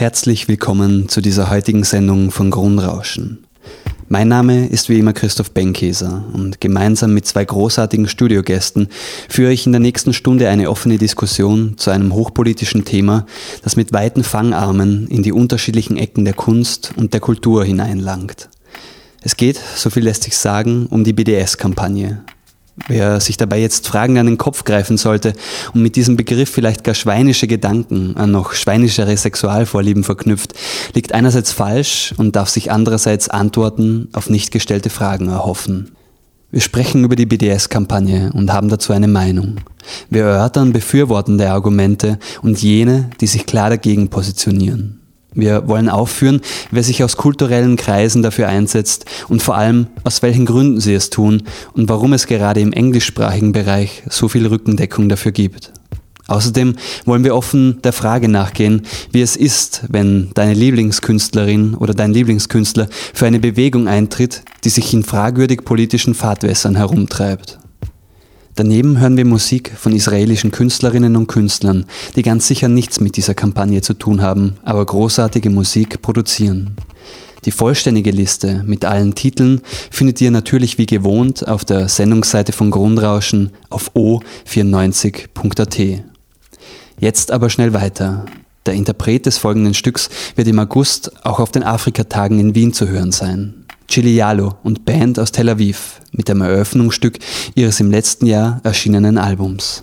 Herzlich willkommen zu dieser heutigen Sendung von Grundrauschen. Mein Name ist wie immer Christoph Benkeser und gemeinsam mit zwei großartigen Studiogästen führe ich in der nächsten Stunde eine offene Diskussion zu einem hochpolitischen Thema, das mit weiten Fangarmen in die unterschiedlichen Ecken der Kunst und der Kultur hineinlangt. Es geht, so viel lässt sich sagen, um die BDS-Kampagne, Wer sich dabei jetzt Fragen an den Kopf greifen sollte und mit diesem Begriff vielleicht gar schweinische Gedanken an noch schweinischere Sexualvorlieben verknüpft, liegt einerseits falsch und darf sich andererseits Antworten auf nicht gestellte Fragen erhoffen. Wir sprechen über die BDS-Kampagne und haben dazu eine Meinung. Wir erörtern befürwortende Argumente und jene, die sich klar dagegen positionieren. Wir wollen aufführen, wer sich aus kulturellen Kreisen dafür einsetzt und vor allem, aus welchen Gründen sie es tun und warum es gerade im englischsprachigen Bereich so viel Rückendeckung dafür gibt. Außerdem wollen wir offen der Frage nachgehen, wie es ist, wenn deine Lieblingskünstlerin oder dein Lieblingskünstler für eine Bewegung eintritt, die sich in fragwürdig politischen Fahrtwässern herumtreibt. Daneben hören wir Musik von israelischen Künstlerinnen und Künstlern, die ganz sicher nichts mit dieser Kampagne zu tun haben, aber großartige Musik produzieren. Die vollständige Liste mit allen Titeln findet ihr natürlich wie gewohnt auf der Sendungsseite von Grundrauschen auf o94.at. Jetzt aber schnell weiter. Der Interpret des folgenden Stücks wird im August auch auf den Afrikatagen in Wien zu hören sein. Chilialo und Band aus Tel Aviv mit dem Eröffnungsstück ihres im letzten Jahr erschienenen Albums.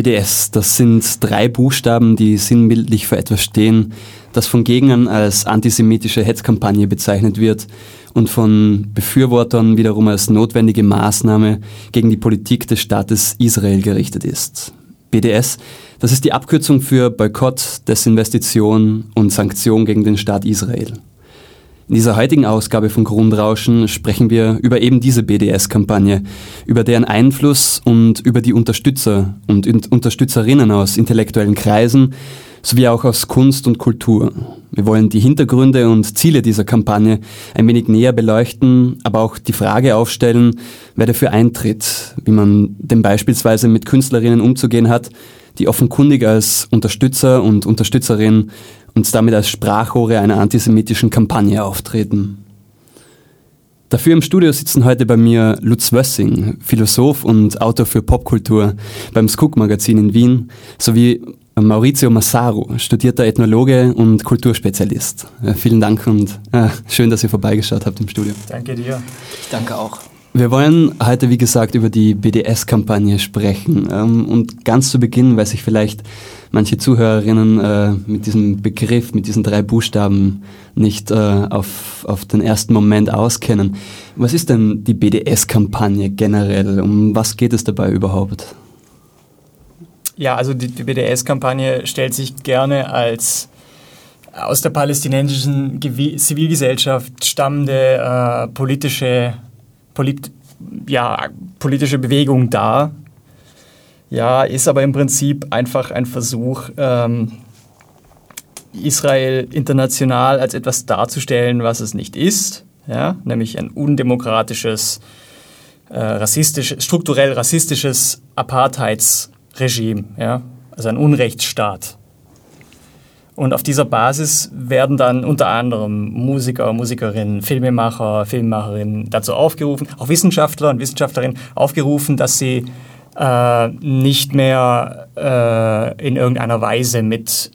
BDS, das sind drei Buchstaben, die sinnbildlich für etwas stehen, das von Gegnern als antisemitische Hetzkampagne bezeichnet wird und von Befürwortern wiederum als notwendige Maßnahme gegen die Politik des Staates Israel gerichtet ist. BDS, das ist die Abkürzung für Boykott, Desinvestition und Sanktion gegen den Staat Israel. In dieser heutigen Ausgabe von Grundrauschen sprechen wir über eben diese BDS-Kampagne, über deren Einfluss und über die Unterstützer und Unterstützerinnen aus intellektuellen Kreisen sowie auch aus Kunst und Kultur. Wir wollen die Hintergründe und Ziele dieser Kampagne ein wenig näher beleuchten, aber auch die Frage aufstellen, wer dafür eintritt, wie man denn beispielsweise mit Künstlerinnen umzugehen hat, die offenkundig als Unterstützer und Unterstützerin und damit als Sprachrohre einer antisemitischen Kampagne auftreten. Dafür im Studio sitzen heute bei mir Lutz Wössing, Philosoph und Autor für Popkultur beim Skook Magazin in Wien, sowie Maurizio Massaro, studierter Ethnologe und Kulturspezialist. Ja, vielen Dank und ja, schön, dass ihr vorbeigeschaut habt im Studio. Danke dir. Ich danke auch. Wir wollen heute, wie gesagt, über die BDS-Kampagne sprechen. Ähm, und ganz zu Beginn, weil sich vielleicht manche Zuhörerinnen äh, mit diesem Begriff, mit diesen drei Buchstaben nicht äh, auf, auf den ersten Moment auskennen. Was ist denn die BDS-Kampagne generell? Um was geht es dabei überhaupt? Ja, also die, die BDS-Kampagne stellt sich gerne als aus der palästinensischen Zivilgesellschaft stammende äh, politische polit ja, politische Bewegung da. Ja, ist aber im Prinzip einfach ein Versuch, ähm, Israel international als etwas darzustellen, was es nicht ist, ja, nämlich ein undemokratisches, äh, rassistisches, strukturell rassistisches Apartheidsregime, ja, also ein Unrechtsstaat. Und auf dieser Basis werden dann unter anderem Musiker, Musikerinnen, Filmemacher, Filmemacherinnen dazu aufgerufen, auch Wissenschaftler und Wissenschaftlerinnen aufgerufen, dass sie äh, nicht mehr äh, in irgendeiner Weise mit,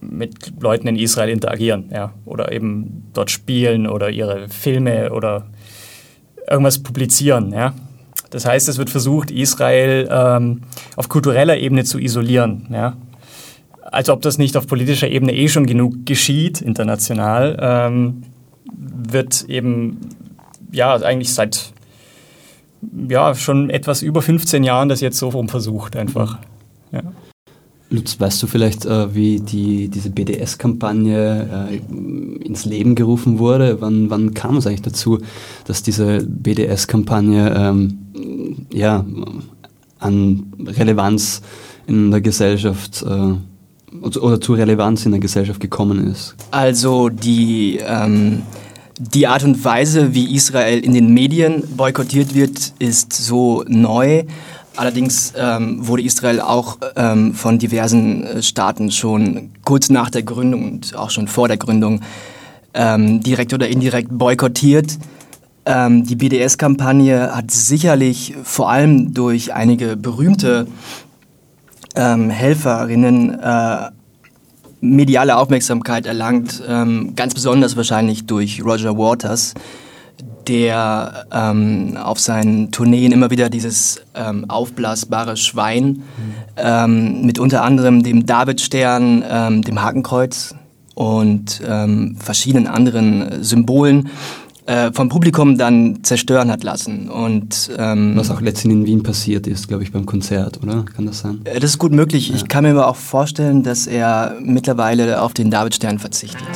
mit Leuten in Israel interagieren ja? oder eben dort spielen oder ihre Filme oder irgendwas publizieren. Ja? Das heißt, es wird versucht, Israel ähm, auf kultureller Ebene zu isolieren. Ja? als ob das nicht auf politischer Ebene eh schon genug geschieht, international, ähm, wird eben ja eigentlich seit ja, schon etwas über 15 Jahren das jetzt so rum versucht einfach. Ja. Lutz, weißt du vielleicht, äh, wie die, diese BDS-Kampagne äh, ins Leben gerufen wurde? Wann, wann kam es eigentlich dazu, dass diese BDS-Kampagne ähm, ja, an Relevanz in der Gesellschaft äh, oder zu Relevanz in der Gesellschaft gekommen ist? Also die, ähm, die Art und Weise, wie Israel in den Medien boykottiert wird, ist so neu. Allerdings ähm, wurde Israel auch ähm, von diversen äh, Staaten schon kurz nach der Gründung und auch schon vor der Gründung ähm, direkt oder indirekt boykottiert. Ähm, die BDS-Kampagne hat sicherlich vor allem durch einige berühmte ähm, Helferinnen äh, mediale Aufmerksamkeit erlangt, ähm, ganz besonders wahrscheinlich durch Roger Waters, der ähm, auf seinen Tourneen immer wieder dieses ähm, aufblasbare Schwein mhm. mit unter anderem dem Davidstern, ähm, dem Hakenkreuz und ähm, verschiedenen anderen Symbolen äh, vom Publikum dann zerstören hat lassen. Und, ähm, Was auch letztendlich in Wien passiert ist, glaube ich, beim Konzert, oder? Kann das sein? Äh, das ist gut möglich. Ja. Ich kann mir aber auch vorstellen, dass er mittlerweile auf den Davidstern verzichtet.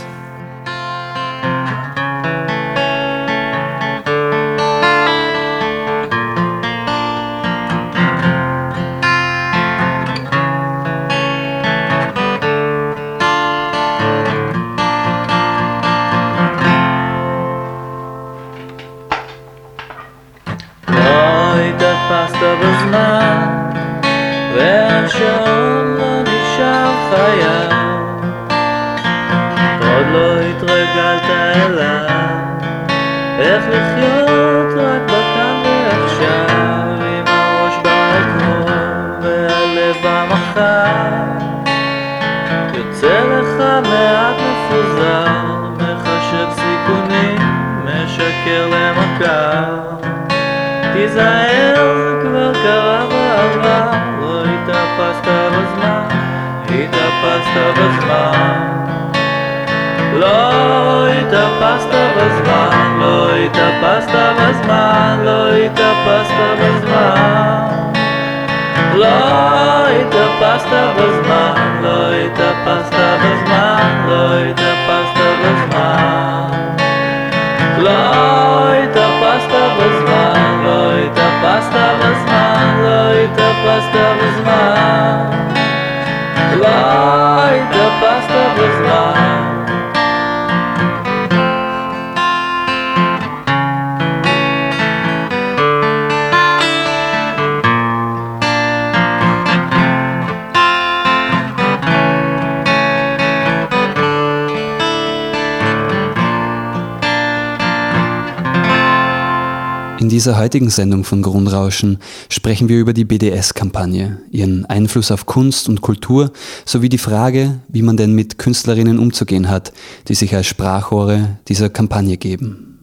Dieser heutigen Sendung von Grundrauschen sprechen wir über die BDS-Kampagne, ihren Einfluss auf Kunst und Kultur sowie die Frage, wie man denn mit Künstlerinnen umzugehen hat, die sich als Sprachrohre dieser Kampagne geben.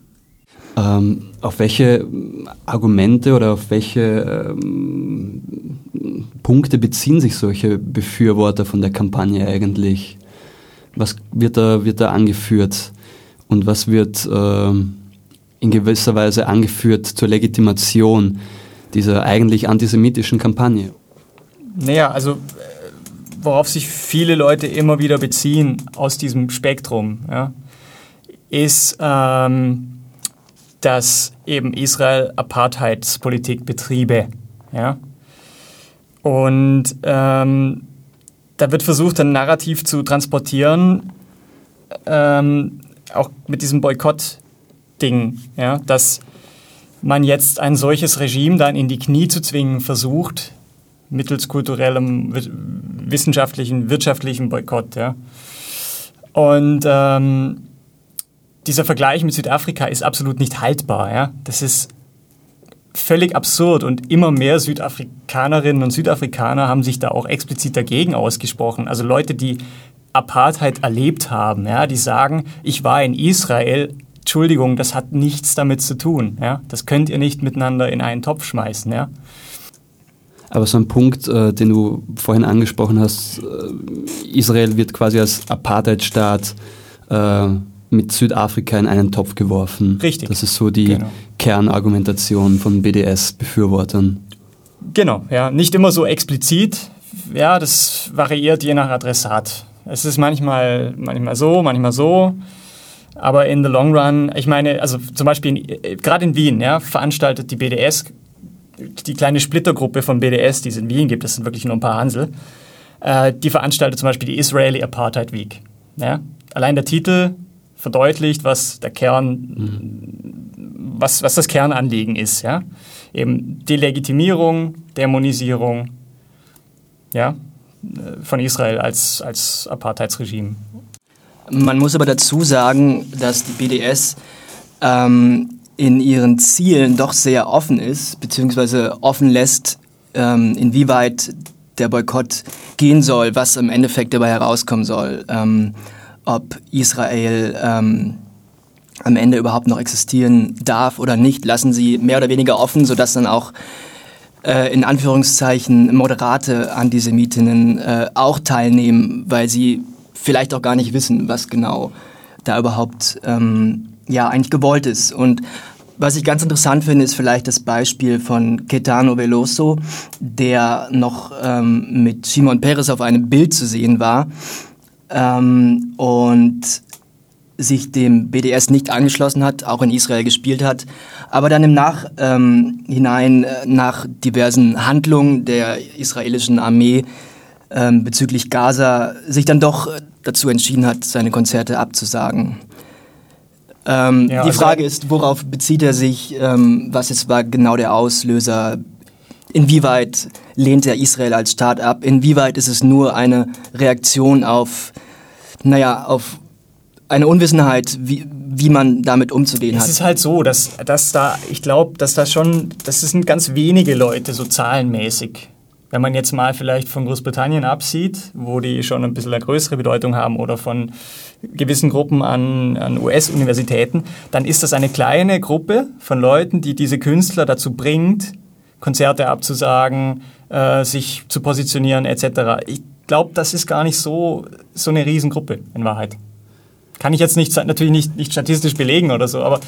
Ähm, auf welche Argumente oder auf welche ähm, Punkte beziehen sich solche Befürworter von der Kampagne eigentlich? Was wird da, wird da angeführt und was wird... Ähm, in gewisser Weise angeführt zur Legitimation dieser eigentlich antisemitischen Kampagne. Naja, also äh, worauf sich viele Leute immer wieder beziehen aus diesem Spektrum, ja, ist, ähm, dass eben Israel Apartheidspolitik betriebe. Ja? Und ähm, da wird versucht, ein Narrativ zu transportieren, ähm, auch mit diesem Boykott Ding, ja, dass man jetzt ein solches Regime dann in die Knie zu zwingen versucht, mittels kulturellem, wissenschaftlichen, wirtschaftlichen Boykott. Ja. Und ähm, dieser Vergleich mit Südafrika ist absolut nicht haltbar. Ja. Das ist völlig absurd und immer mehr Südafrikanerinnen und Südafrikaner haben sich da auch explizit dagegen ausgesprochen. Also Leute, die Apartheid erlebt haben, ja, die sagen, ich war in Israel, Entschuldigung, das hat nichts damit zu tun. Ja? Das könnt ihr nicht miteinander in einen Topf schmeißen. Ja? Aber so ein Punkt, äh, den du vorhin angesprochen hast, äh, Israel wird quasi als Apartheidstaat äh, mit Südafrika in einen Topf geworfen. Richtig. Das ist so die genau. Kernargumentation von BDS-Befürwortern. Genau, ja. Nicht immer so explizit. Ja, das variiert je nach Adressat. Es ist manchmal, manchmal so, manchmal so. Aber in the long run, ich meine, also zum Beispiel äh, gerade in Wien ja, veranstaltet die BDS, die kleine Splittergruppe von BDS, die es in Wien gibt, das sind wirklich nur ein paar Hansel, äh, die veranstaltet zum Beispiel die Israeli Apartheid Week. Ja? Allein der Titel verdeutlicht, was der Kern, mhm. was, was das Kernanliegen ist. Ja? Eben Delegitimierung, Dämonisierung ja, äh, von Israel als, als Apartheidsregime. Man muss aber dazu sagen, dass die BDS ähm, in ihren Zielen doch sehr offen ist, beziehungsweise offen lässt, ähm, inwieweit der Boykott gehen soll, was im Endeffekt dabei herauskommen soll, ähm, ob Israel ähm, am Ende überhaupt noch existieren darf oder nicht, lassen sie mehr oder weniger offen, sodass dann auch äh, in Anführungszeichen moderate Antisemitinnen äh, auch teilnehmen, weil sie vielleicht auch gar nicht wissen, was genau da überhaupt ähm, ja, eigentlich gewollt ist. Und was ich ganz interessant finde, ist vielleicht das Beispiel von Ketano Veloso, der noch ähm, mit Simon Perez auf einem Bild zu sehen war ähm, und sich dem BDS nicht angeschlossen hat, auch in Israel gespielt hat, aber dann im Nachhinein ähm, äh, nach diversen Handlungen der israelischen Armee ähm, bezüglich Gaza sich dann doch dazu entschieden hat, seine Konzerte abzusagen. Ähm, ja, die also Frage ist, worauf bezieht er sich? Ähm, was ist, war genau der Auslöser? Inwieweit lehnt er Israel als Staat ab? Inwieweit ist es nur eine Reaktion auf, naja, auf eine Unwissenheit, wie, wie man damit umzugehen es hat? Es ist halt so, dass, dass da, ich glaube, dass da schon, das sind ganz wenige Leute so zahlenmäßig wenn man jetzt mal vielleicht von Großbritannien absieht, wo die schon ein bisschen eine größere Bedeutung haben oder von gewissen Gruppen an, an US-Universitäten, dann ist das eine kleine Gruppe von Leuten, die diese Künstler dazu bringt, Konzerte abzusagen, äh, sich zu positionieren etc. Ich glaube, das ist gar nicht so, so eine Riesengruppe in Wahrheit. Kann ich jetzt nicht, natürlich nicht, nicht statistisch belegen oder so, aber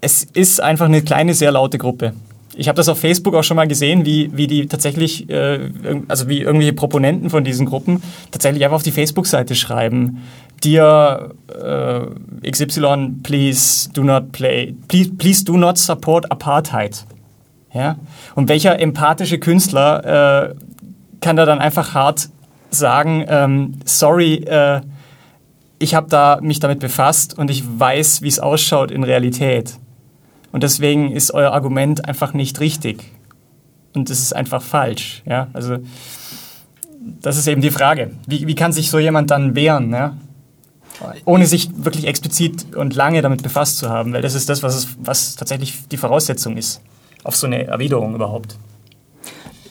es ist einfach eine kleine, sehr laute Gruppe ich habe das auf Facebook auch schon mal gesehen, wie, wie die tatsächlich, äh, also wie irgendwelche Proponenten von diesen Gruppen tatsächlich einfach auf die Facebook-Seite schreiben, Dear äh, XY, please do not play, please, please do not support Apartheid. Ja? Und welcher empathische Künstler äh, kann da dann einfach hart sagen, ähm, sorry, äh, ich habe da mich damit befasst und ich weiß, wie es ausschaut in Realität. Und deswegen ist euer Argument einfach nicht richtig. Und es ist einfach falsch. Ja? Also, das ist eben die Frage. Wie, wie kann sich so jemand dann wehren? Ja? Ohne sich wirklich explizit und lange damit befasst zu haben, weil das ist das, was, es, was tatsächlich die Voraussetzung ist, auf so eine Erwiderung überhaupt.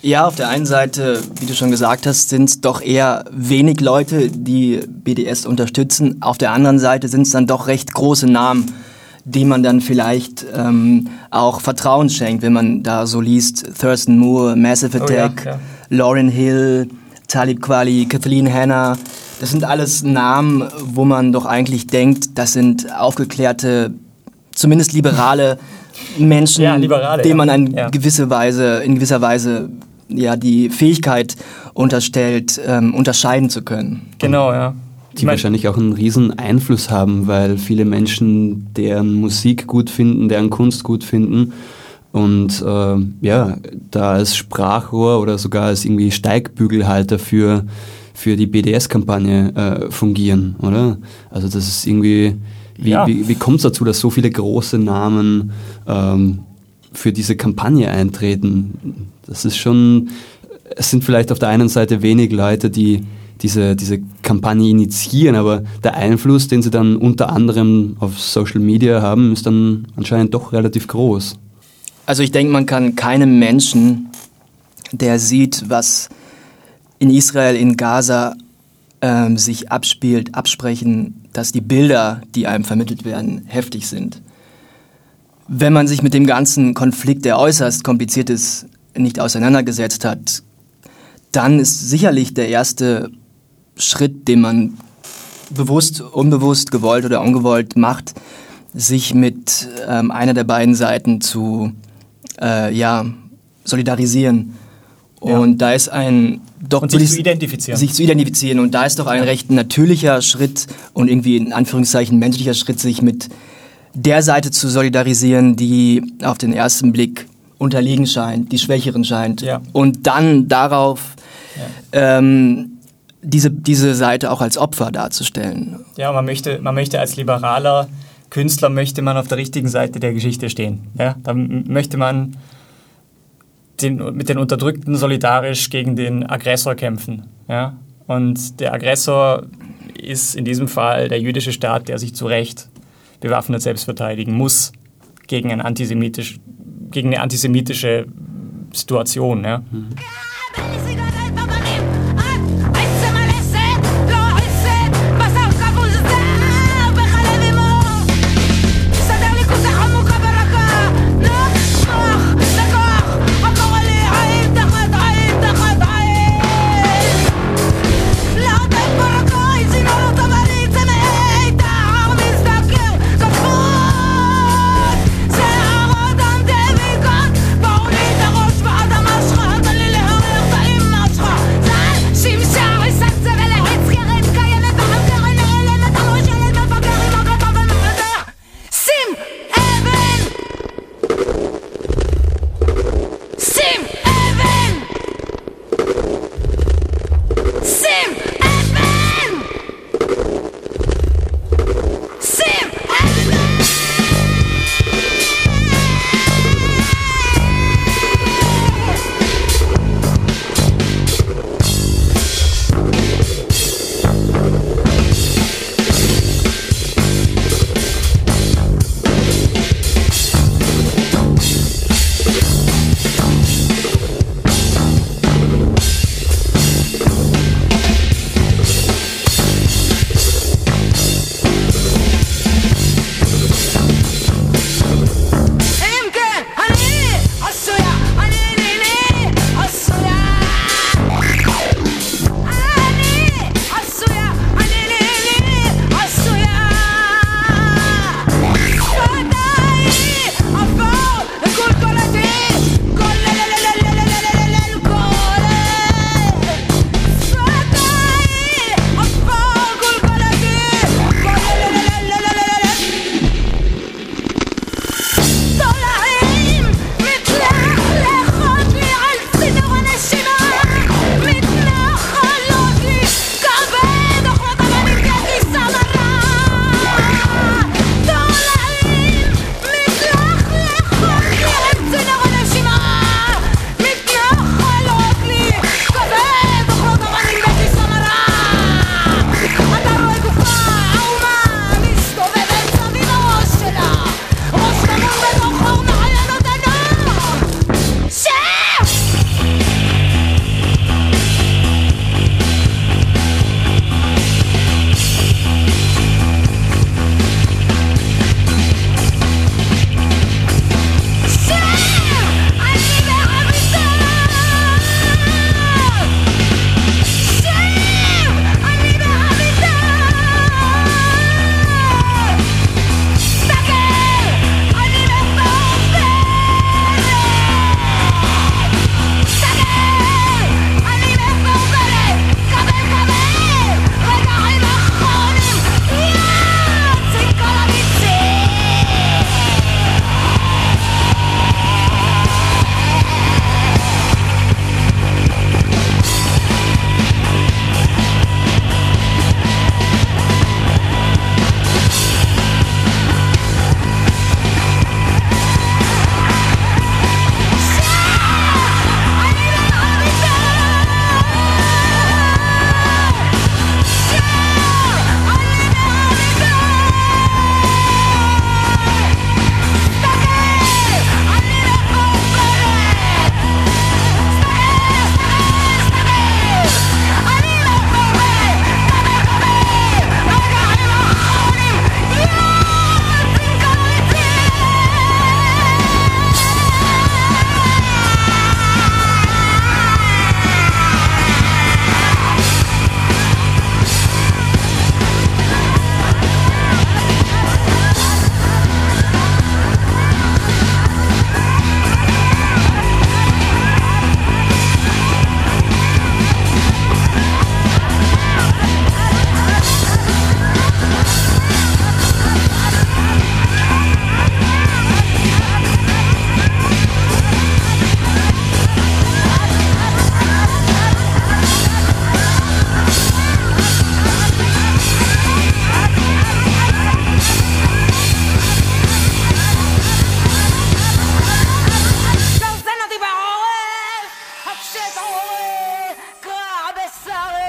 Ja, auf der einen Seite, wie du schon gesagt hast, sind es doch eher wenig Leute, die BDS unterstützen. Auf der anderen Seite sind es dann doch recht große Namen, dem man dann vielleicht ähm, auch Vertrauen schenkt, wenn man da so liest, Thurston Moore, Massive Attack, oh ja, ja. Lauryn Hill, Talib Kweli, Kathleen Hanna. Das sind alles Namen, wo man doch eigentlich denkt, das sind aufgeklärte, zumindest liberale Menschen, ja, liberale, denen man in, gewisse Weise, in gewisser Weise ja, die Fähigkeit unterstellt, ähm, unterscheiden zu können. Genau, ja die ich wahrscheinlich auch einen riesen Einfluss haben, weil viele Menschen deren Musik gut finden, deren Kunst gut finden und äh, ja, da als Sprachrohr oder sogar als irgendwie Steigbügelhalter für, für die BDS-Kampagne äh, fungieren, oder? Also das ist irgendwie, wie, ja. wie, wie kommt es dazu, dass so viele große Namen ähm, für diese Kampagne eintreten? Das ist schon, es sind vielleicht auf der einen Seite wenig Leute, die diese, diese Kampagne initiieren, aber der Einfluss, den sie dann unter anderem auf Social Media haben, ist dann anscheinend doch relativ groß. Also ich denke, man kann keinem Menschen, der sieht, was in Israel, in Gaza ähm, sich abspielt, absprechen, dass die Bilder, die einem vermittelt werden, heftig sind. Wenn man sich mit dem ganzen Konflikt, der äußerst kompliziert ist, nicht auseinandergesetzt hat, dann ist sicherlich der erste Schritt, den man bewusst, unbewusst, gewollt oder ungewollt macht, sich mit ähm, einer der beiden Seiten zu äh, ja, solidarisieren. Und ja. da ist ein doch und sich zu identifizieren. Sich zu identifizieren. Und da ist doch ein recht natürlicher Schritt und irgendwie in Anführungszeichen menschlicher Schritt, sich mit der Seite zu solidarisieren, die auf den ersten Blick unterlegen scheint, die schwächeren scheint. Ja. Und dann darauf ja. ähm, diese, diese Seite auch als Opfer darzustellen. Ja, man möchte, man möchte als liberaler Künstler möchte man auf der richtigen Seite der Geschichte stehen. Ja? Da möchte man den, mit den Unterdrückten solidarisch gegen den Aggressor kämpfen. Ja? Und der Aggressor ist in diesem Fall der jüdische Staat, der sich zu Recht bewaffnet selbst verteidigen muss gegen, ein antisemitisch, gegen eine antisemitische Situation. Ja? Mhm.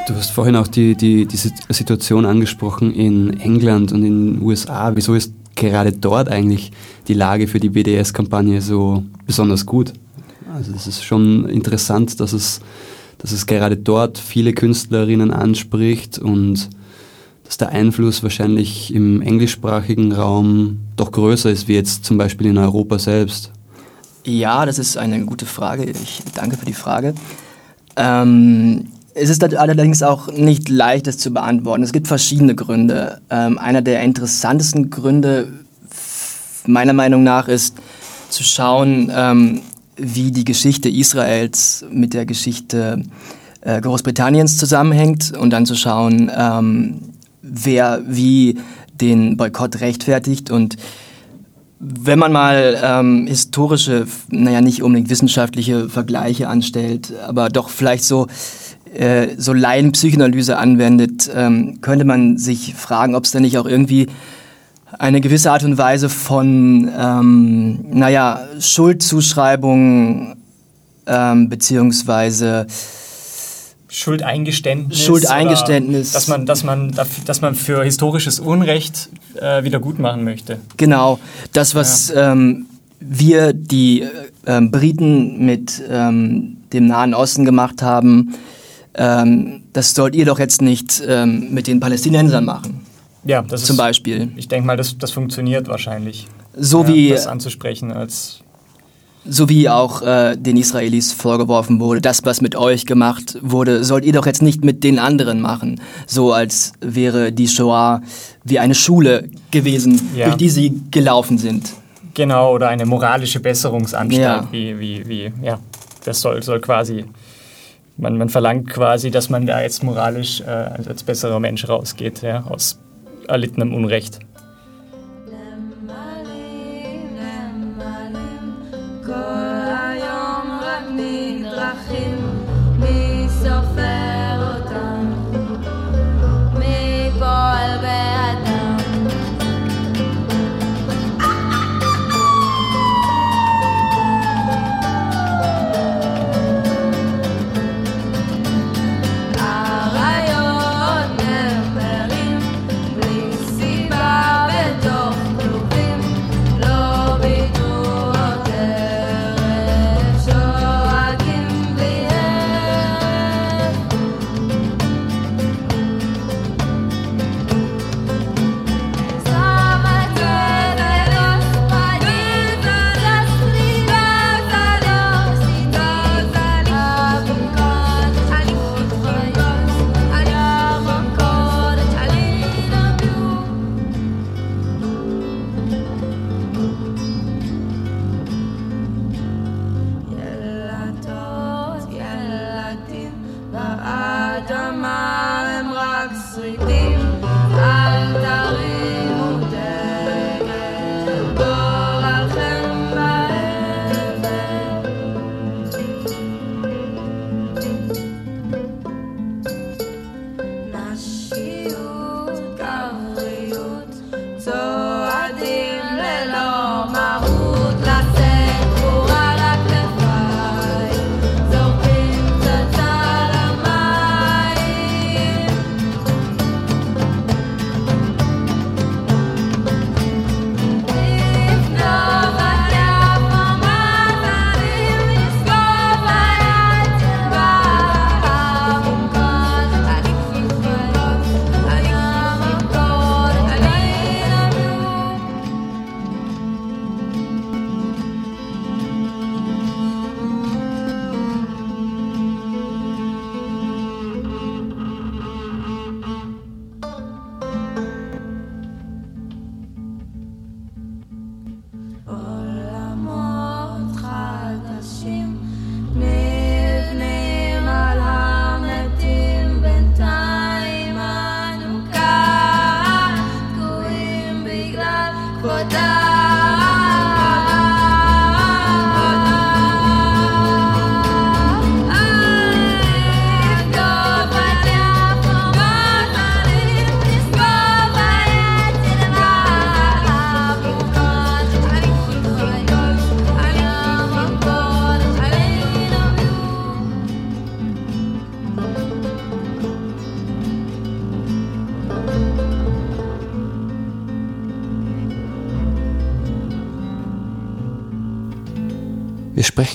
Du hast vorhin auch die, die, die Situation angesprochen in England und in den USA. Wieso ist gerade dort eigentlich die Lage für die BDS-Kampagne so besonders gut? Also es ist schon interessant, dass es, dass es gerade dort viele Künstlerinnen anspricht und dass der Einfluss wahrscheinlich im englischsprachigen Raum doch größer ist wie jetzt zum Beispiel in Europa selbst. Ja, das ist eine gute Frage. Ich danke für die Frage. Ähm, es ist allerdings auch nicht leicht, das zu beantworten. Es gibt verschiedene Gründe. Ähm, einer der interessantesten Gründe meiner Meinung nach ist zu schauen, ähm, wie die Geschichte Israels mit der Geschichte äh, Großbritanniens zusammenhängt und dann zu schauen, ähm, wer wie den Boykott rechtfertigt und wenn man mal ähm, historische, naja, nicht unbedingt wissenschaftliche Vergleiche anstellt, aber doch vielleicht so äh, so Laienpsychoanalyse anwendet, ähm, könnte man sich fragen, ob es da nicht auch irgendwie eine gewisse Art und Weise von, ähm, naja, Schuldzuschreibung ähm, beziehungsweise Schuldeingeständnis. Schuldeingeständnis. Dass man, dass, man, dass man für historisches Unrecht äh, wieder gut machen möchte. Genau. Das, was ja. ähm, wir, die äh, Briten, mit ähm, dem Nahen Osten gemacht haben, ähm, das sollt ihr doch jetzt nicht ähm, mit den Palästinensern machen. Ja, das zum ist, Beispiel. Ich denke mal, das, das funktioniert wahrscheinlich. So ja, wie das anzusprechen als so wie auch äh, den Israelis vorgeworfen wurde, das, was mit euch gemacht wurde, sollt ihr doch jetzt nicht mit den anderen machen. So als wäre die Shoah wie eine Schule gewesen, ja. durch die sie gelaufen sind. Genau, oder eine moralische Besserungsanstalt, ja. wie, wie, wie, ja, das soll, soll quasi man, man verlangt quasi, dass man da jetzt moralisch äh, als besserer Mensch rausgeht, ja, aus erlittenem Unrecht.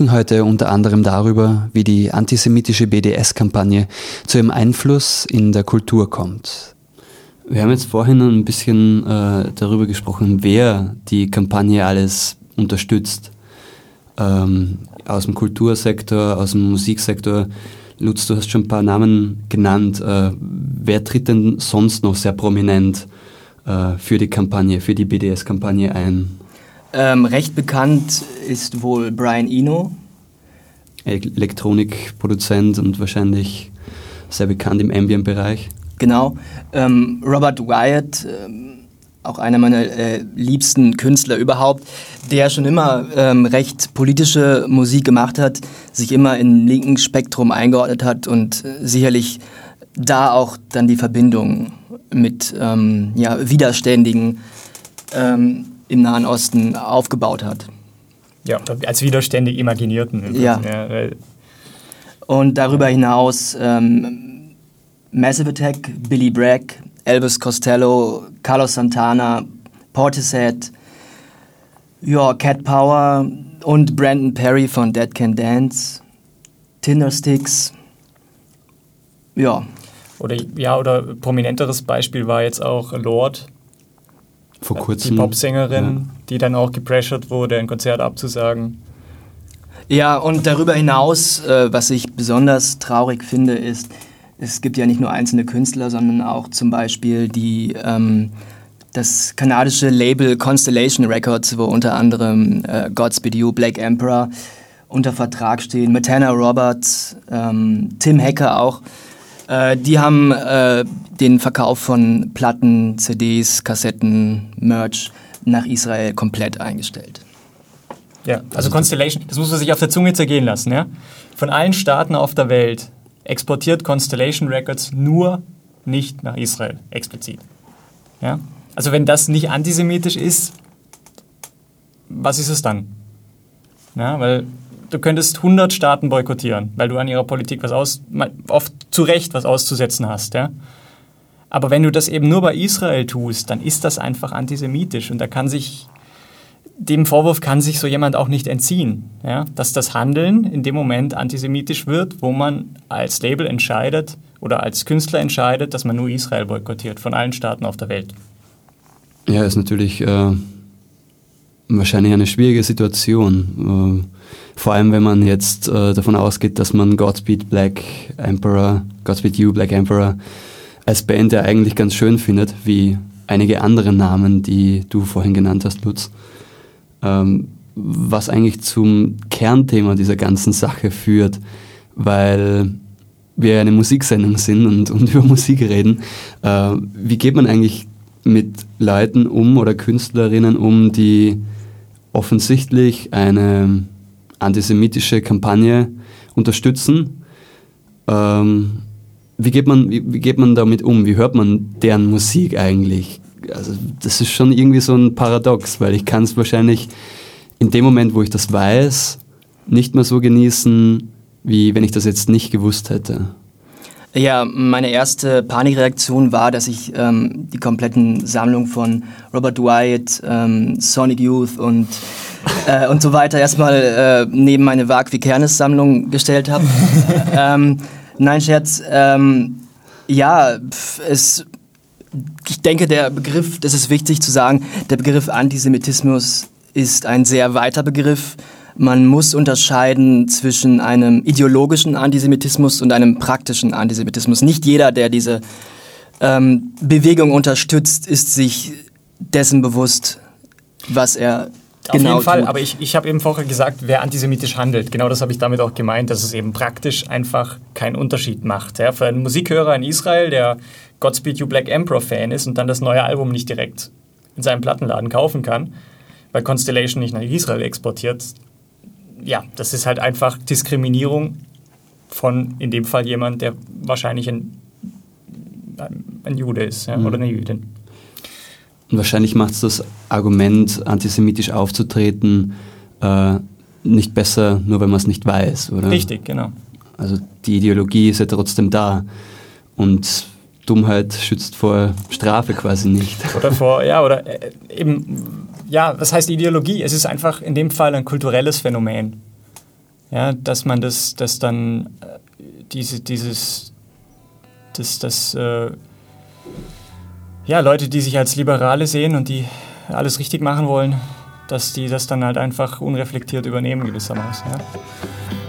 Sprechen heute unter anderem darüber, wie die antisemitische BDS-Kampagne zu ihrem Einfluss in der Kultur kommt. Wir haben jetzt vorhin ein bisschen äh, darüber gesprochen, wer die Kampagne alles unterstützt. Ähm, aus dem Kultursektor, aus dem Musiksektor. Lutz, du hast schon ein paar Namen genannt. Äh, wer tritt denn sonst noch sehr prominent äh, für die Kampagne, für die BDS-Kampagne ein? Ähm, recht bekannt ist wohl Brian Eno. Elektronikproduzent und wahrscheinlich sehr bekannt im Ambient-Bereich. Genau. Ähm, Robert Wyatt, ähm, auch einer meiner äh, liebsten Künstler überhaupt, der schon immer ähm, recht politische Musik gemacht hat, sich immer im linken Spektrum eingeordnet hat und äh, sicherlich da auch dann die Verbindung mit ähm, ja, Widerständigen ähm, im Nahen Osten aufgebaut hat. Ja, als widerständig Imaginierten. Ja. ja und darüber hinaus ähm, Massive Attack, Billy Bragg, Elvis Costello, Carlos Santana, Portishead, ja, Cat Power und Brandon Perry von Dead Can Dance, Tindersticks, ja. Oder, ja, oder prominenteres Beispiel war jetzt auch Lord. Vor kurzem. Die Popsängerin, ja. die dann auch gepressured wurde, ein Konzert abzusagen. Ja, und darüber hinaus, äh, was ich besonders traurig finde, ist, es gibt ja nicht nur einzelne Künstler, sondern auch zum Beispiel die, ähm, das kanadische Label Constellation Records, wo unter anderem äh, Godspeed You, Black Emperor unter Vertrag stehen, Matana Roberts, ähm, Tim Hacker auch. Äh, die haben äh, den Verkauf von Platten, CDs, Kassetten, Merch nach Israel komplett eingestellt. Ja, also Constellation, das muss man sich auf der Zunge zergehen lassen. Ja? Von allen Staaten auf der Welt exportiert Constellation Records nur nicht nach Israel, explizit. Ja? Also wenn das nicht antisemitisch ist, was ist es dann? Ja, weil du könntest 100 Staaten boykottieren, weil du an ihrer Politik was aus, oft zu Recht was auszusetzen hast. Ja? Aber wenn du das eben nur bei Israel tust, dann ist das einfach antisemitisch und da kann sich dem Vorwurf kann sich so jemand auch nicht entziehen, ja? dass das Handeln in dem Moment antisemitisch wird, wo man als Label entscheidet oder als Künstler entscheidet, dass man nur Israel boykottiert von allen Staaten auf der Welt. Ja, ist natürlich äh, wahrscheinlich eine schwierige Situation. Äh, vor allem, wenn man jetzt äh, davon ausgeht, dass man Godspeed Black Emperor, Godspeed You Black Emperor als Band ja eigentlich ganz schön findet, wie einige andere Namen, die du vorhin genannt hast, Lutz ähm, was eigentlich zum Kernthema dieser ganzen Sache führt, weil wir eine Musiksendung sind und, und über Musik reden. Äh, wie geht man eigentlich mit Leuten um oder Künstlerinnen um, die offensichtlich eine antisemitische Kampagne unterstützen? Ähm, wie, geht man, wie, wie geht man damit um? Wie hört man deren Musik eigentlich? also das ist schon irgendwie so ein Paradox, weil ich kann es wahrscheinlich in dem Moment, wo ich das weiß, nicht mehr so genießen, wie wenn ich das jetzt nicht gewusst hätte. Ja, meine erste Panikreaktion war, dass ich ähm, die kompletten Sammlung von Robert Wyatt, ähm, Sonic Youth und, äh, und so weiter erstmal äh, neben meine Wag wie Kernes Sammlung gestellt habe. ähm, nein, Scherz. Ähm, ja, es ich denke, der Begriff, das ist wichtig zu sagen, der Begriff Antisemitismus ist ein sehr weiter Begriff. Man muss unterscheiden zwischen einem ideologischen Antisemitismus und einem praktischen Antisemitismus. Nicht jeder, der diese ähm, Bewegung unterstützt, ist sich dessen bewusst, was er auf genau jeden Fall, tut. aber ich, ich habe eben vorher gesagt, wer antisemitisch handelt. Genau das habe ich damit auch gemeint, dass es eben praktisch einfach keinen Unterschied macht. Ja, für einen Musikhörer in Israel, der Godspeed You Black Emperor Fan ist und dann das neue Album nicht direkt in seinem Plattenladen kaufen kann, weil Constellation nicht nach Israel exportiert, ja, das ist halt einfach Diskriminierung von in dem Fall jemand, der wahrscheinlich ein, ein Jude ist ja, mhm. oder eine Jüdin. Und wahrscheinlich macht es das Argument, antisemitisch aufzutreten, äh, nicht besser, nur wenn man es nicht weiß, oder? Richtig, genau. Also die Ideologie ist ja trotzdem da. Und Dummheit schützt vor Strafe quasi nicht. Oder vor, ja, oder äh, eben, ja, was heißt Ideologie? Es ist einfach in dem Fall ein kulturelles Phänomen. Ja, dass man das, das dann äh, diese, dieses, das, das, äh, ja, Leute, die sich als Liberale sehen und die alles richtig machen wollen, dass die das dann halt einfach unreflektiert übernehmen gewissermaßen. Ja.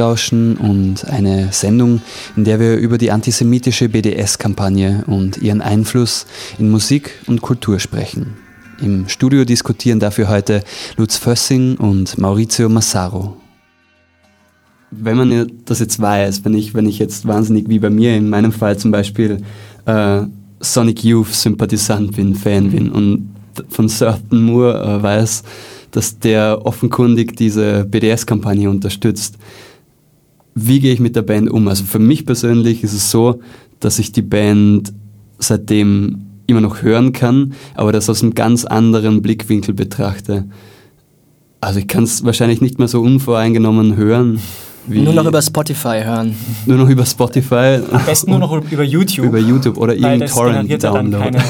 Grundrauschen und eine Sendung, in der wir über die antisemitische BDS-Kampagne und ihren Einfluss in Musik und Kultur sprechen. Im Studio diskutieren dafür heute Lutz Fössing und Maurizio Massaro. Wenn man das jetzt weiß, wenn ich, wenn ich jetzt wahnsinnig wie bei mir in meinem Fall zum Beispiel äh, Sonic Youth Sympathisant bin, Fan bin und von Certain Moore äh, weiß, dass der offenkundig diese BDS-Kampagne unterstützt. Wie gehe ich mit der Band um? Also für mich persönlich ist es so, dass ich die Band seitdem immer noch hören kann, aber das aus einem ganz anderen Blickwinkel betrachte. Also ich kann es wahrscheinlich nicht mehr so unvoreingenommen hören. nur noch über Spotify hören. Nur noch über Spotify. Am besten nur noch über YouTube. Über YouTube oder irgendein Torrent-Download. Keine,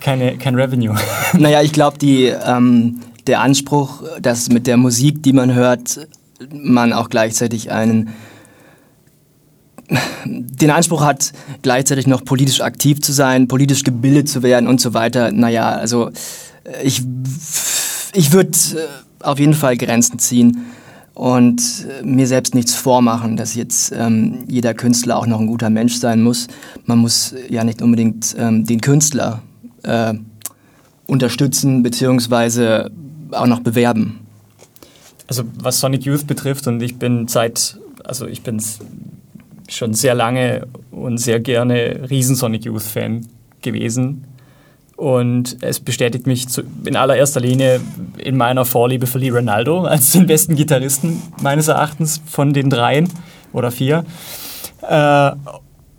keine, kein Revenue. Naja, ich glaube, ähm, der Anspruch, dass mit der Musik, die man hört, man auch gleichzeitig einen den Anspruch hat, gleichzeitig noch politisch aktiv zu sein, politisch gebildet zu werden und so weiter. Naja, also äh, ich, ich würde äh, auf jeden Fall Grenzen ziehen und äh, mir selbst nichts vormachen, dass jetzt ähm, jeder Künstler auch noch ein guter Mensch sein muss. Man muss ja nicht unbedingt ähm, den Künstler äh, unterstützen beziehungsweise auch noch bewerben. Also was Sonic Youth betrifft und ich bin seit, also ich bin schon sehr lange und sehr gerne riesen Sonic Youth Fan gewesen. Und es bestätigt mich zu, in allererster Linie in meiner Vorliebe für Lee Ronaldo als den besten Gitarristen meines Erachtens von den dreien oder vier. Äh,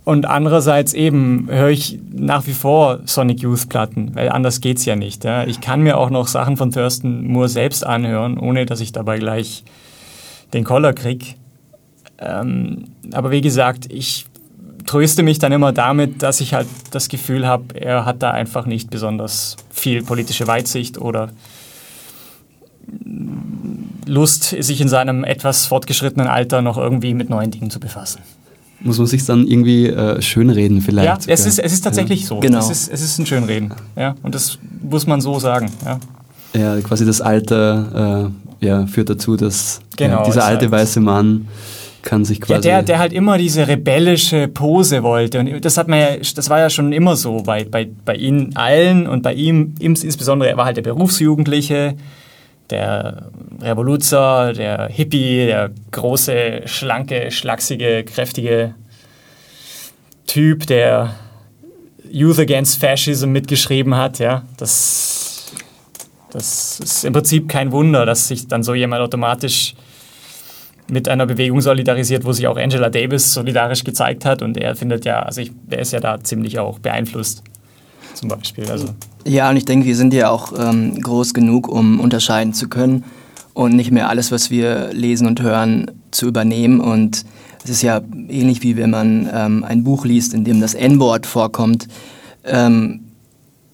und andererseits eben höre ich nach wie vor Sonic Youth Platten, weil anders geht's ja nicht. Ja. Ich kann mir auch noch Sachen von Thurston Moore selbst anhören, ohne dass ich dabei gleich den Koller krieg. Ähm, aber wie gesagt, ich tröste mich dann immer damit, dass ich halt das Gefühl habe, er hat da einfach nicht besonders viel politische Weitsicht oder Lust, sich in seinem etwas fortgeschrittenen Alter noch irgendwie mit neuen Dingen zu befassen. Muss man sich dann irgendwie äh, schönreden vielleicht? Ja, es ist, es ist tatsächlich ja. so. Genau. Es ist, es ist ein Schönreden. Ja, und das muss man so sagen. Ja, ja quasi das Alter äh, ja, führt dazu, dass genau, ja, dieser alte halt weiße Mann kann sich quasi. Ja, der, der halt immer diese rebellische Pose wollte. Und das hat man ja, das war ja schon immer so bei, bei, bei ihnen allen und bei ihm insbesondere, er war halt der Berufsjugendliche, der Revoluzer, der Hippie, der große, schlanke, schlachsige, kräftige Typ, der Youth Against Fascism mitgeschrieben hat. Ja, das, das ist im Prinzip kein Wunder, dass sich dann so jemand automatisch mit einer Bewegung solidarisiert, wo sich auch Angela Davis solidarisch gezeigt hat. Und er findet ja, also ich, er ist ja da ziemlich auch beeinflusst, zum Beispiel. Also. Ja, und ich denke, wir sind ja auch ähm, groß genug, um unterscheiden zu können und nicht mehr alles, was wir lesen und hören, zu übernehmen. Und es ist ja ähnlich wie wenn man ähm, ein Buch liest, in dem das N-Wort vorkommt. Ähm,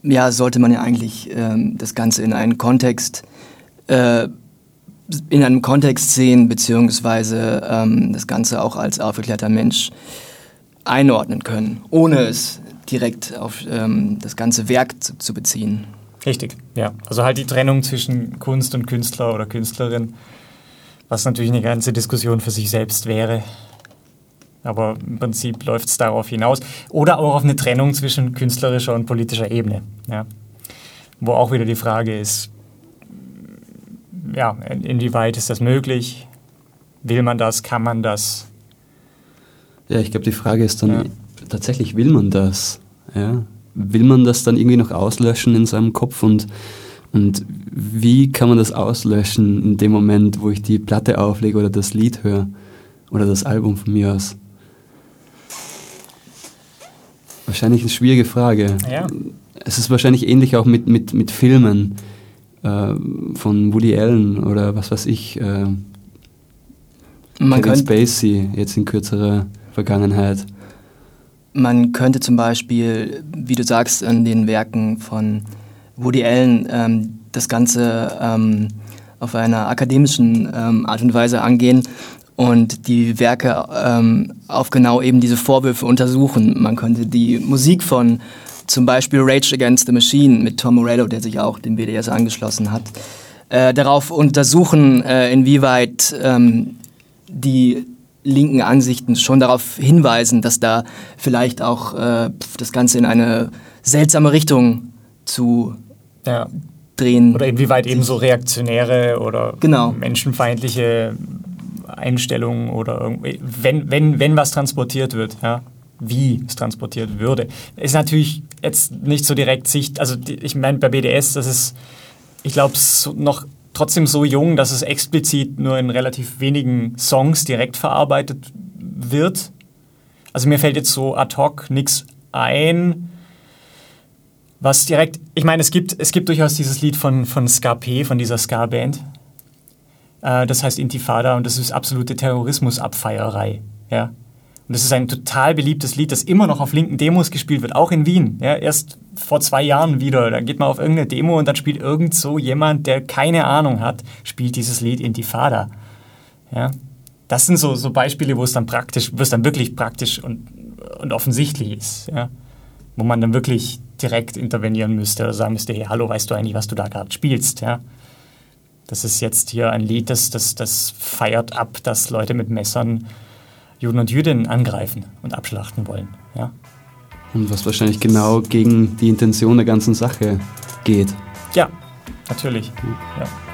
ja, sollte man ja eigentlich ähm, das Ganze in einen Kontext äh, in einem Kontext sehen, beziehungsweise ähm, das Ganze auch als aufgeklärter Mensch einordnen können, ohne es direkt auf ähm, das ganze Werk zu, zu, beziehen. Richtig, ja. Also halt die Trennung zwischen Kunst und Künstler oder Künstlerin, was natürlich eine ganze Diskussion für sich selbst wäre. Aber im Prinzip läuft es darauf hinaus. Oder auch auf eine Trennung zwischen künstlerischer und politischer Ebene. Ja. Wo auch wieder die Frage ist, ja, inwieweit ist das möglich? Will man das? Kann man das? Ja, ich glaube, die Frage ist dann ja. tatsächlich, will man das? Ja? Will man das dann irgendwie noch auslöschen in seinem Kopf und, und wie kann man das auslöschen in dem Moment, wo ich die Platte auflege oder das Lied höre oder das Album von mir aus? Wahrscheinlich eine schwierige Frage. Ja. Es ist wahrscheinlich ähnlich auch mit, mit, mit Filmen äh, von Woody Allen oder was weiß ich, äh, man Kevin Spacey jetzt in kürzerer Vergangenheit. Man könnte zum Beispiel, wie du sagst, an den Werken von Woody Allen ähm, das Ganze ähm, auf einer akademischen ähm, Art und Weise angehen und die Werke ähm, auf genau eben diese Vorwürfe untersuchen. Man könnte die Musik von zum Beispiel Rage Against the Machine mit Tom Morello, der sich auch dem BDS angeschlossen hat, äh, darauf untersuchen, äh, inwieweit ähm, die linken Ansichten schon darauf hinweisen, dass da vielleicht auch äh, das Ganze in eine seltsame Richtung zu ja. drehen. Oder inwieweit eben so reaktionäre oder genau. menschenfeindliche Einstellungen oder irgendwie, wenn, wenn, wenn was transportiert wird, ja, wie es transportiert würde. Ist natürlich jetzt nicht so direkt sicht, also ich meine bei BDS, das ist, ich glaube, so noch trotzdem so jung, dass es explizit nur in relativ wenigen Songs direkt verarbeitet wird. Also mir fällt jetzt so ad hoc nichts ein, was direkt, ich meine, es gibt, es gibt durchaus dieses Lied von, von Ska P, von dieser Ska-Band. Äh, das heißt Intifada und das ist absolute Terrorismusabfeierei. Ja? Und das ist ein total beliebtes Lied, das immer noch auf linken Demos gespielt wird, auch in Wien. Ja, erst vor zwei Jahren wieder. Da geht man auf irgendeine Demo und dann spielt irgend so jemand, der keine Ahnung hat, spielt dieses Lied Intifada. Ja. das sind so, so Beispiele, wo es dann praktisch, wo es dann wirklich praktisch und, und offensichtlich ist, ja? wo man dann wirklich direkt intervenieren müsste oder sagen müsste, hey, hallo, weißt du eigentlich, was du da gerade spielst, ja? Das ist jetzt hier ein Lied, das, das, das feiert ab, dass Leute mit Messern Juden und Jüdinnen angreifen und abschlachten wollen. Ja? Und was wahrscheinlich genau gegen die Intention der ganzen Sache geht. Ja, natürlich. Ja.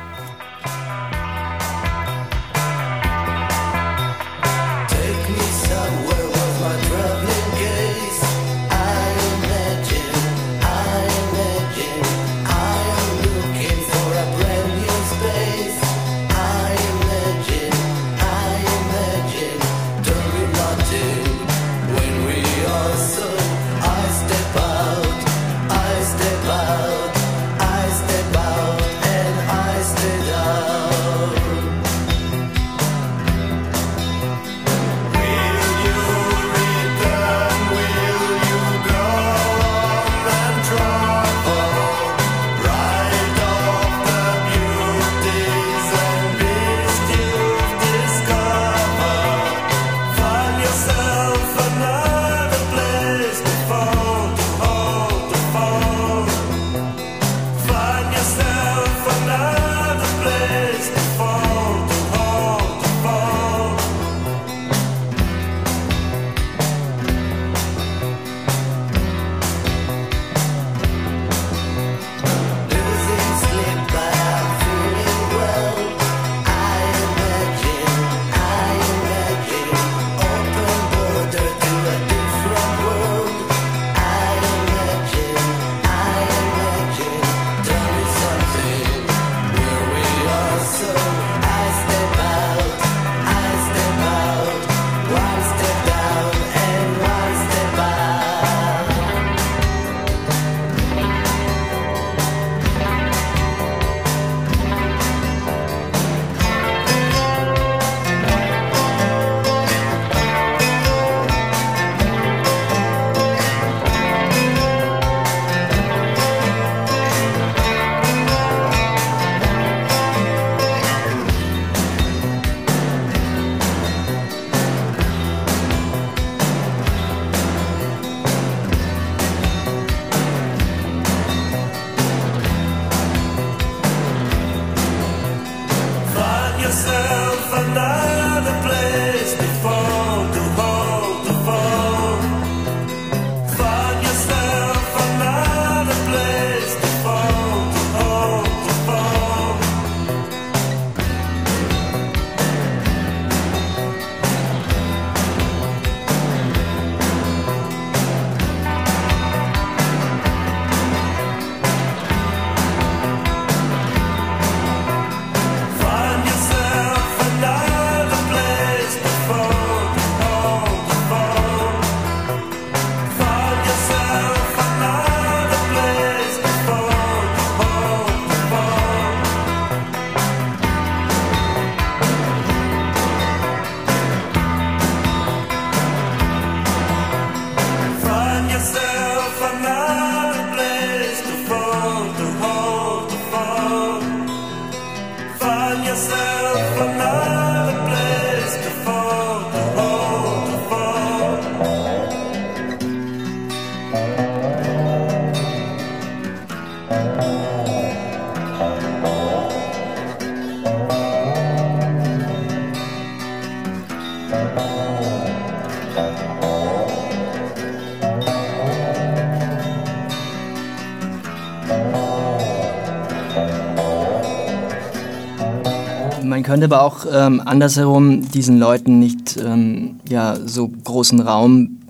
Könnte aber auch ähm, andersherum diesen Leuten nicht ähm, ja, so großen Raum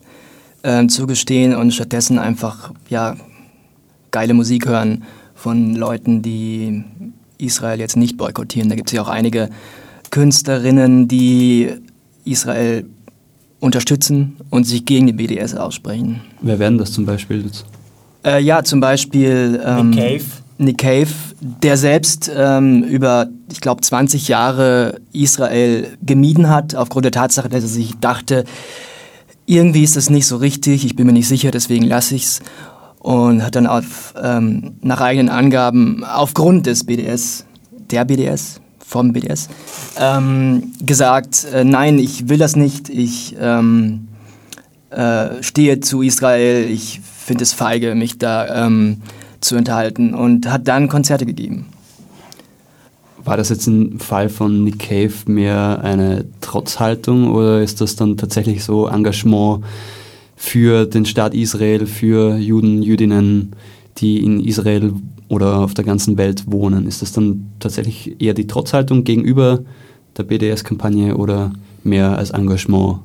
ähm, zugestehen und stattdessen einfach ja, geile Musik hören von Leuten, die Israel jetzt nicht boykottieren. Da gibt es ja auch einige Künstlerinnen, die Israel unterstützen und sich gegen die BDS aussprechen. Wer werden das zum Beispiel jetzt? Äh, ja, zum Beispiel ähm, Nick Cave. Nick Cave, der selbst ähm, über, ich glaube, 20 Jahre Israel gemieden hat, aufgrund der Tatsache, dass er sich dachte, irgendwie ist das nicht so richtig, ich bin mir nicht sicher, deswegen lasse ich es. Und hat dann auf, ähm, nach eigenen Angaben aufgrund des BDS, der BDS, vom BDS, ähm, gesagt, äh, nein, ich will das nicht, ich ähm, äh, stehe zu Israel, ich finde es feige, mich da ähm, zu enthalten und hat dann Konzerte gegeben. War das jetzt ein Fall von Nick Cave mehr eine Trotzhaltung oder ist das dann tatsächlich so Engagement für den Staat Israel, für Juden, Jüdinnen, die in Israel oder auf der ganzen Welt wohnen? Ist das dann tatsächlich eher die Trotzhaltung gegenüber der BDS-Kampagne oder mehr als Engagement?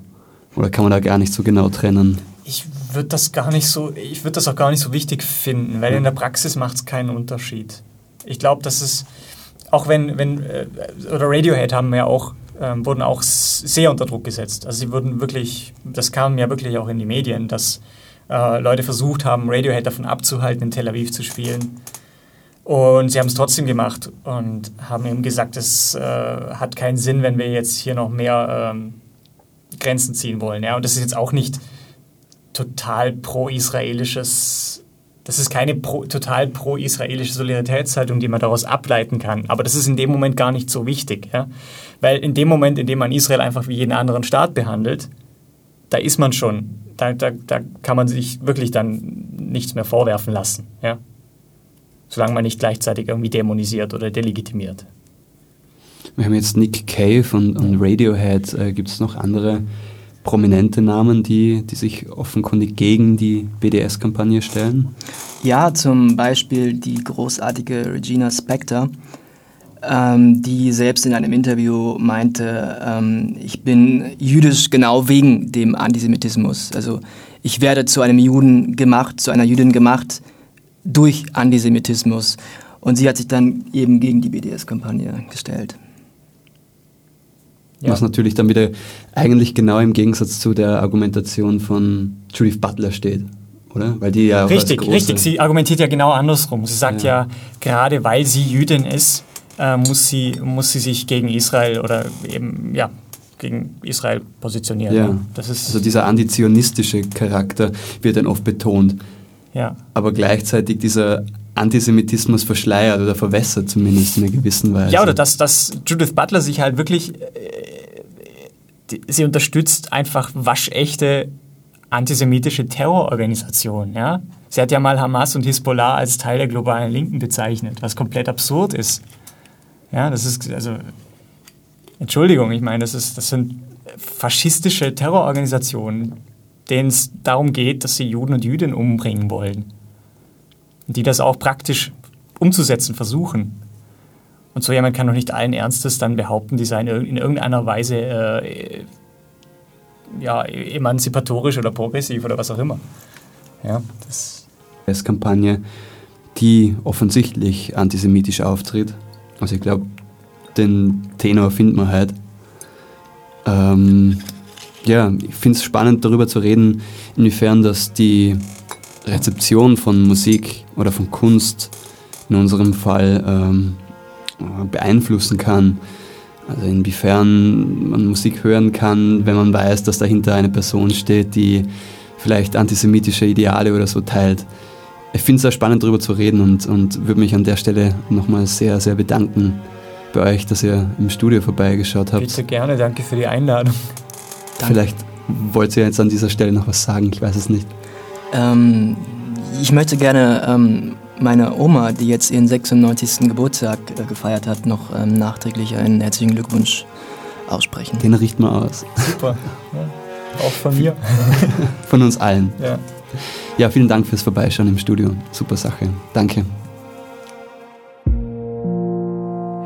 Oder kann man da gar nicht so genau trennen? Ich würde das gar nicht so, ich würde das auch gar nicht so wichtig finden, weil in der Praxis macht es keinen Unterschied. Ich glaube, dass es, auch wenn, wenn äh, oder Radiohead haben ja auch, ähm, wurden auch sehr unter Druck gesetzt. Also sie wurden wirklich, das kam ja wirklich auch in die Medien, dass äh, Leute versucht haben, Radiohead davon abzuhalten, in Tel Aviv zu spielen. Und sie haben es trotzdem gemacht und haben eben gesagt, es äh, hat keinen Sinn, wenn wir jetzt hier noch mehr ähm, Grenzen ziehen wollen. Ja? Und das ist jetzt auch nicht total pro-israelisches, das ist keine pro, total pro-israelische Solidaritätshaltung, die man daraus ableiten kann. Aber das ist in dem Moment gar nicht so wichtig. Ja? Weil in dem Moment, in dem man Israel einfach wie jeden anderen Staat behandelt, da ist man schon, da, da, da kann man sich wirklich dann nichts mehr vorwerfen lassen. Ja? solange man nicht gleichzeitig irgendwie dämonisiert oder delegitimiert. Wir haben jetzt Nick Cave und, und Radiohead. Äh, Gibt es noch andere prominente Namen, die, die sich offenkundig gegen die BDS-Kampagne stellen? Ja, zum Beispiel die großartige Regina Spector, ähm, die selbst in einem Interview meinte, ähm, ich bin jüdisch genau wegen dem Antisemitismus. Also ich werde zu einem Juden gemacht, zu einer Jüdin gemacht, durch Antisemitismus. Und sie hat sich dann eben gegen die BDS-Kampagne gestellt. Ja. Was natürlich dann wieder eigentlich genau im Gegensatz zu der Argumentation von Judith Butler steht, oder? Weil die ja richtig, richtig. Sie argumentiert ja genau andersrum. Sie sagt ja, ja gerade weil sie Jüdin ist, äh, muss, sie, muss sie sich gegen Israel oder eben, ja, gegen Israel positionieren. Ja. Das ist also dieser antizionistische Charakter wird dann oft betont. Ja. Aber gleichzeitig dieser Antisemitismus verschleiert oder verwässert zumindest in einer gewissen Weise. Ja, oder dass, dass Judith Butler sich halt wirklich, äh, die, sie unterstützt einfach waschechte antisemitische Terrororganisationen. Ja? Sie hat ja mal Hamas und Hisbollah als Teil der globalen Linken bezeichnet, was komplett absurd ist. Ja, das ist, also, Entschuldigung, ich meine, das, ist, das sind faschistische Terrororganisationen, denen es darum geht, dass sie Juden und Jüdinnen umbringen wollen. Und die das auch praktisch umzusetzen versuchen. Und so jemand kann doch nicht allen Ernstes dann behaupten, die seien in irgendeiner Weise äh, ja, emanzipatorisch oder progressiv oder was auch immer. Ja, das Kampagne, die offensichtlich antisemitisch auftritt. Also ich glaube, den Tenor findet man halt. Ähm, ja, ich finde es spannend darüber zu reden, inwiefern das die Rezeption von Musik oder von Kunst in unserem Fall ähm, beeinflussen kann. Also inwiefern man Musik hören kann, wenn man weiß, dass dahinter eine Person steht, die vielleicht antisemitische Ideale oder so teilt. Ich finde es sehr spannend darüber zu reden und, und würde mich an der Stelle nochmal sehr, sehr bedanken bei euch, dass ihr im Studio vorbeigeschaut habt. Bitte gerne, danke für die Einladung. Danke. Vielleicht wollt ihr jetzt an dieser Stelle noch was sagen, ich weiß es nicht. Ähm, ich möchte gerne ähm, meiner Oma, die jetzt ihren 96. Geburtstag äh, gefeiert hat, noch ähm, nachträglich einen herzlichen Glückwunsch aussprechen. Den riecht man aus. Super. Ja, auch von mir. von uns allen. Ja. ja, vielen Dank fürs Vorbeischauen im Studio. Super Sache. Danke.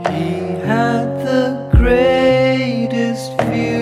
He had the greatest view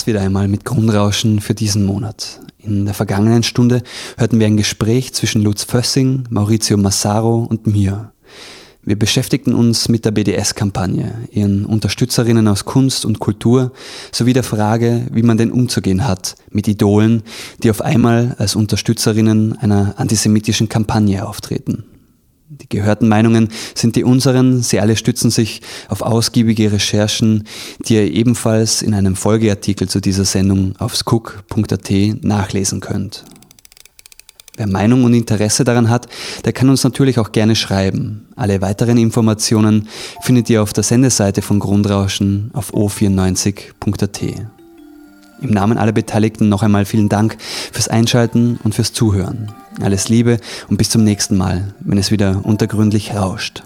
war's wieder einmal mit Grundrauschen für diesen Monat. In der vergangenen Stunde hörten wir ein Gespräch zwischen Lutz Fössing, Maurizio Massaro und mir. Wir beschäftigten uns mit der BDS-Kampagne, ihren Unterstützerinnen aus Kunst und Kultur sowie der Frage, wie man denn umzugehen hat mit Idolen, die auf einmal als Unterstützerinnen einer antisemitischen Kampagne auftreten. Gehörten Meinungen sind die unseren. Sie alle stützen sich auf ausgiebige Recherchen, die ihr ebenfalls in einem Folgeartikel zu dieser Sendung auf skook.at nachlesen könnt. Wer Meinung und Interesse daran hat, der kann uns natürlich auch gerne schreiben. Alle weiteren Informationen findet ihr auf der Sendeseite von Grundrauschen auf o94.at. Im Namen aller Beteiligten noch einmal vielen Dank fürs Einschalten und fürs Zuhören. Alles Liebe und bis zum nächsten Mal, wenn es wieder untergründlich rauscht.